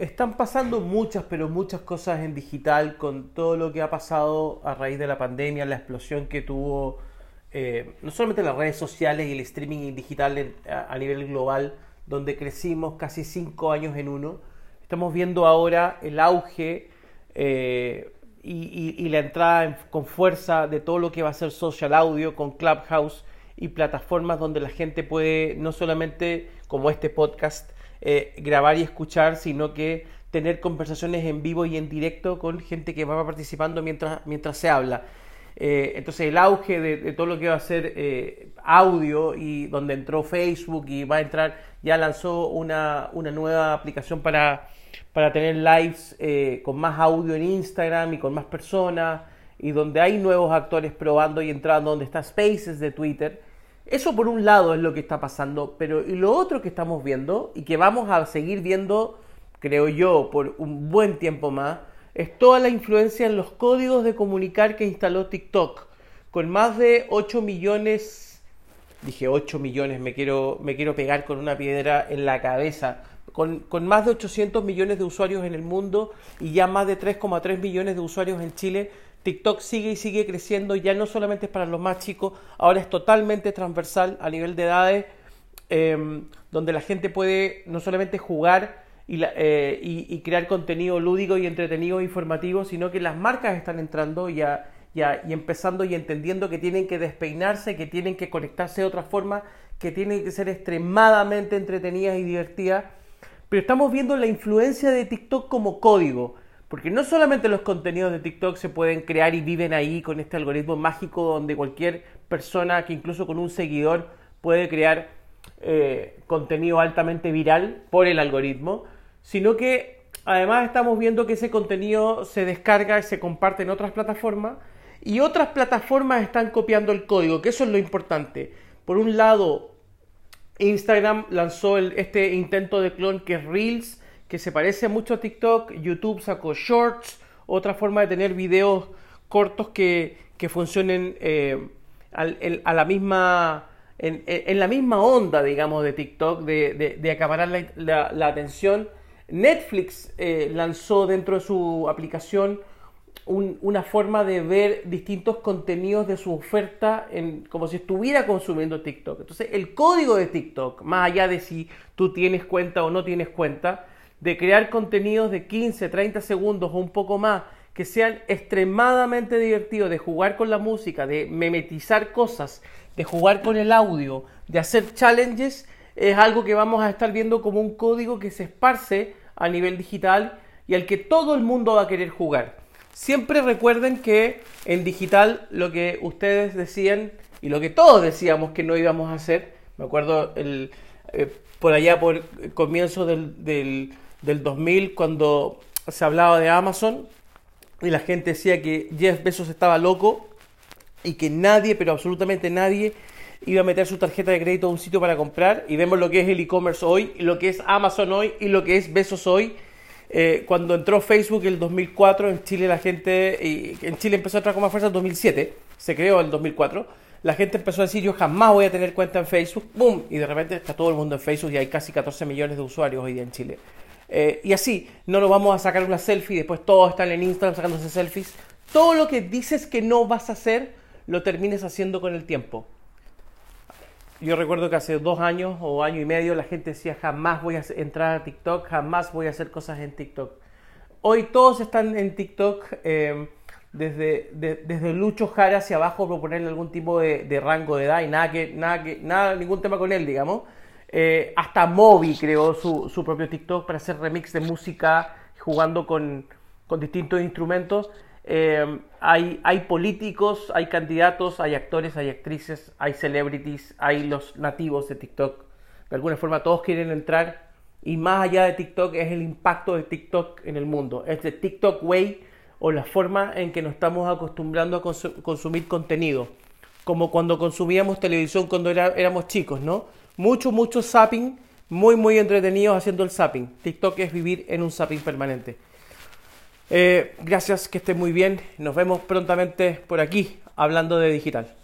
están pasando muchas, pero muchas cosas en digital con todo lo que ha pasado a raíz de la pandemia, la explosión que tuvo eh, no solamente las redes sociales y el streaming digital a, nivel global, donde crecimos casi cinco años en uno. Estamos viendo ahora el auge eh, y, la entrada con fuerza de todo lo que va a ser social audio con Clubhouse y plataformas donde la gente puede no solamente como este podcast eh, grabar y escuchar, sino que tener conversaciones en vivo y en directo con gente que va participando mientras, mientras se habla. Eh, entonces el auge de, todo lo que va a ser eh, audio y donde entró Facebook y va a entrar, ya lanzó una, una nueva aplicación para, para tener lives con más audio en Instagram y con más personas y donde hay nuevos actores probando y entrando, donde está Spaces de Twitter. Eso por un lado es lo que está pasando, pero y lo otro que estamos viendo y que vamos a seguir viendo, creo yo, por un buen tiempo más, es toda la influencia en los códigos de comunicar que instaló TikTok, con más de 8 millones, dije 8 millones, me quiero, me quiero pegar con una piedra en la cabeza, con, con más de 800 millones de usuarios en el mundo y ya más de 3,3 millones de usuarios en Chile, TikTok sigue y sigue creciendo, ya no solamente es para los más chicos, ahora es totalmente transversal a nivel de edades, em, donde la gente puede no solamente jugar eh, y, crear contenido lúdico y entretenido e informativo, sino que las marcas están entrando ya, ya, y empezando y entendiendo que tienen que despeinarse, que tienen que conectarse de otra forma, que tienen que ser extremadamente entretenidas y divertidas. Pero estamos viendo la influencia de TikTok como código. Porque no solamente los contenidos de TikTok se pueden crear y viven ahí con este algoritmo mágico donde cualquier persona que incluso con un seguidor puede crear eh, contenido altamente viral por el algoritmo, sino que además estamos viendo que ese contenido se descarga y se comparte en otras plataformas y otras plataformas están copiando el código, que eso es lo importante. Por un lado, Instagram lanzó este intento de clon que es Reels, que se parece mucho a TikTok. YouTube sacó Shorts, otra forma de tener videos cortos que, funcionen eh, a la misma, en, la misma onda, digamos, de TikTok, de, acaparar la, atención. Netflix eh, lanzó dentro de su aplicación una forma de ver distintos contenidos de su oferta en, como si estuviera consumiendo TikTok. Entonces, el código de TikTok, más allá de si tú tienes cuenta o no tienes cuenta, de crear contenidos de 15, 30 segundos o un poco más que sean extremadamente divertidos, de jugar con la música, de memetizar cosas, de jugar con el audio, de hacer challenges, es algo que vamos a estar viendo como un código que se esparce a nivel digital y al que todo el mundo va a querer jugar. Siempre recuerden que en digital lo que ustedes decían y lo que todos decíamos que no íbamos a hacer, me acuerdo el, eh, por allá por comienzo del, del del 2000 cuando se hablaba de Amazon y la gente decía que Jeff Bezos estaba loco y que nadie, pero absolutamente nadie, iba a meter su tarjeta de crédito a un sitio para comprar y vemos lo que es el e-commerce hoy, lo que es Amazon hoy y lo que es Bezos hoy. Eh, cuando entró Facebook en el 2004, en Chile la gente, en Chile empezó a entrar con más fuerza en 2007, se creó en el 2004, la gente empezó a decir yo jamás voy a tener cuenta en Facebook, ¡boom! Y de repente está todo el mundo en Facebook y hay casi 14 millones de usuarios hoy día en Chile. Eh, y así, no nos vamos a sacar una selfie, después todos están en Instagram sacándose selfies. Todo lo que dices que no vas a hacer, lo termines haciendo con el tiempo. Yo recuerdo que hace dos años o año y medio la gente decía jamás voy a entrar a TikTok, jamás voy a hacer cosas en TikTok. Hoy todos están en TikTok, eh, desde, desde Lucho Jara hacia abajo, por ponerle algún tipo de, de, rango de edad y nada que, nada que, nada, ningún tema con él, digamos. Eh, hasta Moby creó su, su, propio TikTok para hacer remix de música jugando con, con distintos instrumentos. Eh, hay, hay políticos, hay candidatos, hay actores, hay actrices, hay celebrities, hay los nativos de TikTok. De alguna forma todos quieren entrar y más allá de TikTok es el impacto de TikTok en el mundo. Es de TikTok Way o la forma en que nos estamos acostumbrando a consumir contenido. Como cuando consumíamos televisión cuando éramos chicos, ¿no? Mucho, mucho zapping, muy, muy entretenidos haciendo el zapping. TikTok es vivir en un zapping permanente. Eh, gracias, que estén muy bien. Nos vemos prontamente por aquí, hablando de digital.